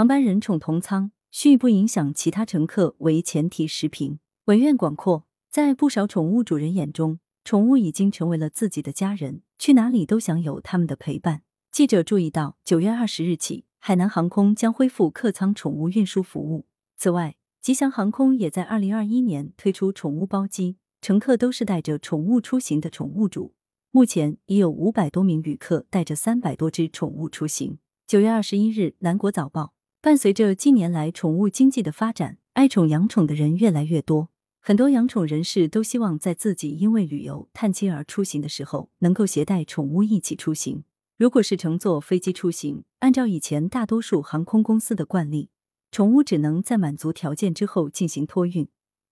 航班人宠同舱，需不影响其他乘客为前提时评。文苑广阔，在不少宠物主人眼中，宠物已经成为了自己的家人，去哪里都想有他们的陪伴。记者注意到，九月二十日起，海南航空将恢复客舱宠物运输服务。此外，吉祥航空也在二零二一年推出宠物包机，乘客都是带着宠物出行的宠物主。目前已有五百多名旅客带着三百多只宠物出行。九月二十一日，南国早报。伴随着近年来宠物经济的发展，爱宠养宠的人越来越多。很多养宠人士都希望在自己因为旅游、探亲而出行的时候，能够携带宠物一起出行。如果是乘坐飞机出行，按照以前大多数航空公司的惯例，宠物只能在满足条件之后进行托运，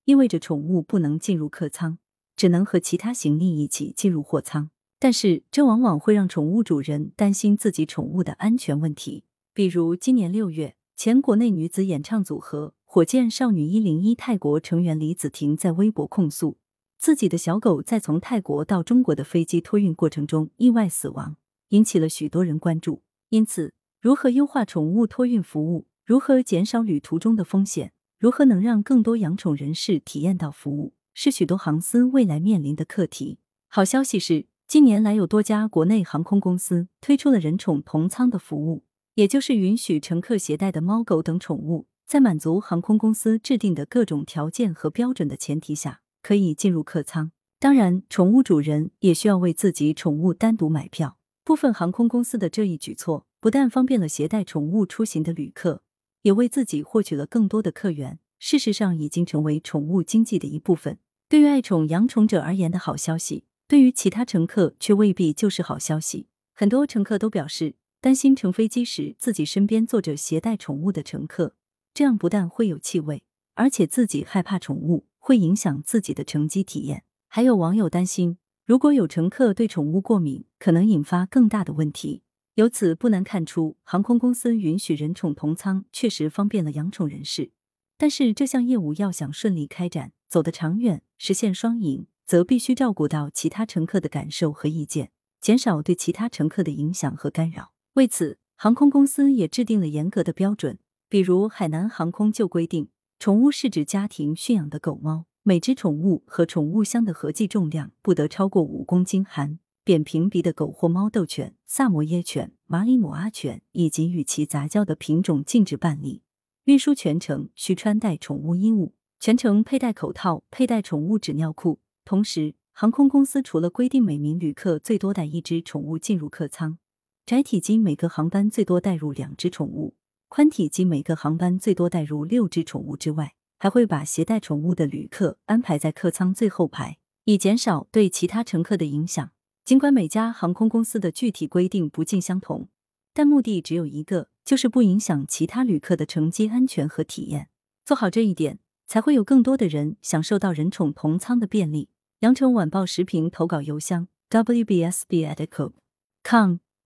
意味着宠物不能进入客舱，只能和其他行李一起进入货舱。但是，这往往会让宠物主人担心自己宠物的安全问题。比如今年六月。前国内女子演唱组合火箭少女一零一泰国成员李子婷在微博控诉，自己的小狗在从泰国到中国的飞机托运过程中意外死亡，引起了许多人关注。因此，如何优化宠物托运服务，如何减少旅途中的风险，如何能让更多养宠人士体验到服务，是许多航司未来面临的课题。好消息是，近年来有多家国内航空公司推出了人宠同舱的服务。也就是允许乘客携带的猫狗等宠物，在满足航空公司制定的各种条件和标准的前提下，可以进入客舱。当然，宠物主人也需要为自己宠物单独买票。部分航空公司的这一举措，不但方便了携带宠物出行的旅客，也为自己获取了更多的客源。事实上，已经成为宠物经济的一部分。对于爱宠养宠者而言的好消息，对于其他乘客却未必就是好消息。很多乘客都表示。担心乘飞机时自己身边坐着携带宠物的乘客，这样不但会有气味，而且自己害怕宠物会影响自己的乘机体验。还有网友担心，如果有乘客对宠物过敏，可能引发更大的问题。由此不难看出，航空公司允许人宠同舱确实方便了养宠人士。但是这项业务要想顺利开展，走得长远，实现双赢，则必须照顾到其他乘客的感受和意见，减少对其他乘客的影响和干扰。为此，航空公司也制定了严格的标准，比如海南航空就规定，宠物是指家庭驯养的狗猫，每只宠物和宠物箱的合计重量不得超过五公斤，含扁平鼻的狗或猫斗犬、萨摩耶犬、马里姆阿犬以及与其杂交的品种禁止办理。运输全程需穿戴宠物衣物，全程佩戴口套，佩戴宠物纸尿裤。同时，航空公司除了规定每名旅客最多带一只宠物进入客舱。窄体机每个航班最多带入两只宠物，宽体机每个航班最多带入六只宠物之外，还会把携带宠物的旅客安排在客舱最后排，以减少对其他乘客的影响。尽管每家航空公司的具体规定不尽相同，但目的只有一个，就是不影响其他旅客的乘机安全和体验。做好这一点，才会有更多的人享受到人宠同舱的便利。羊城晚报时评投稿邮箱：wbsb@com。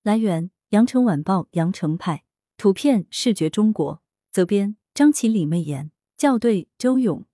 来源：羊城晚报羊城派，图片：视觉中国，责编：张起李媚妍，校对：周勇。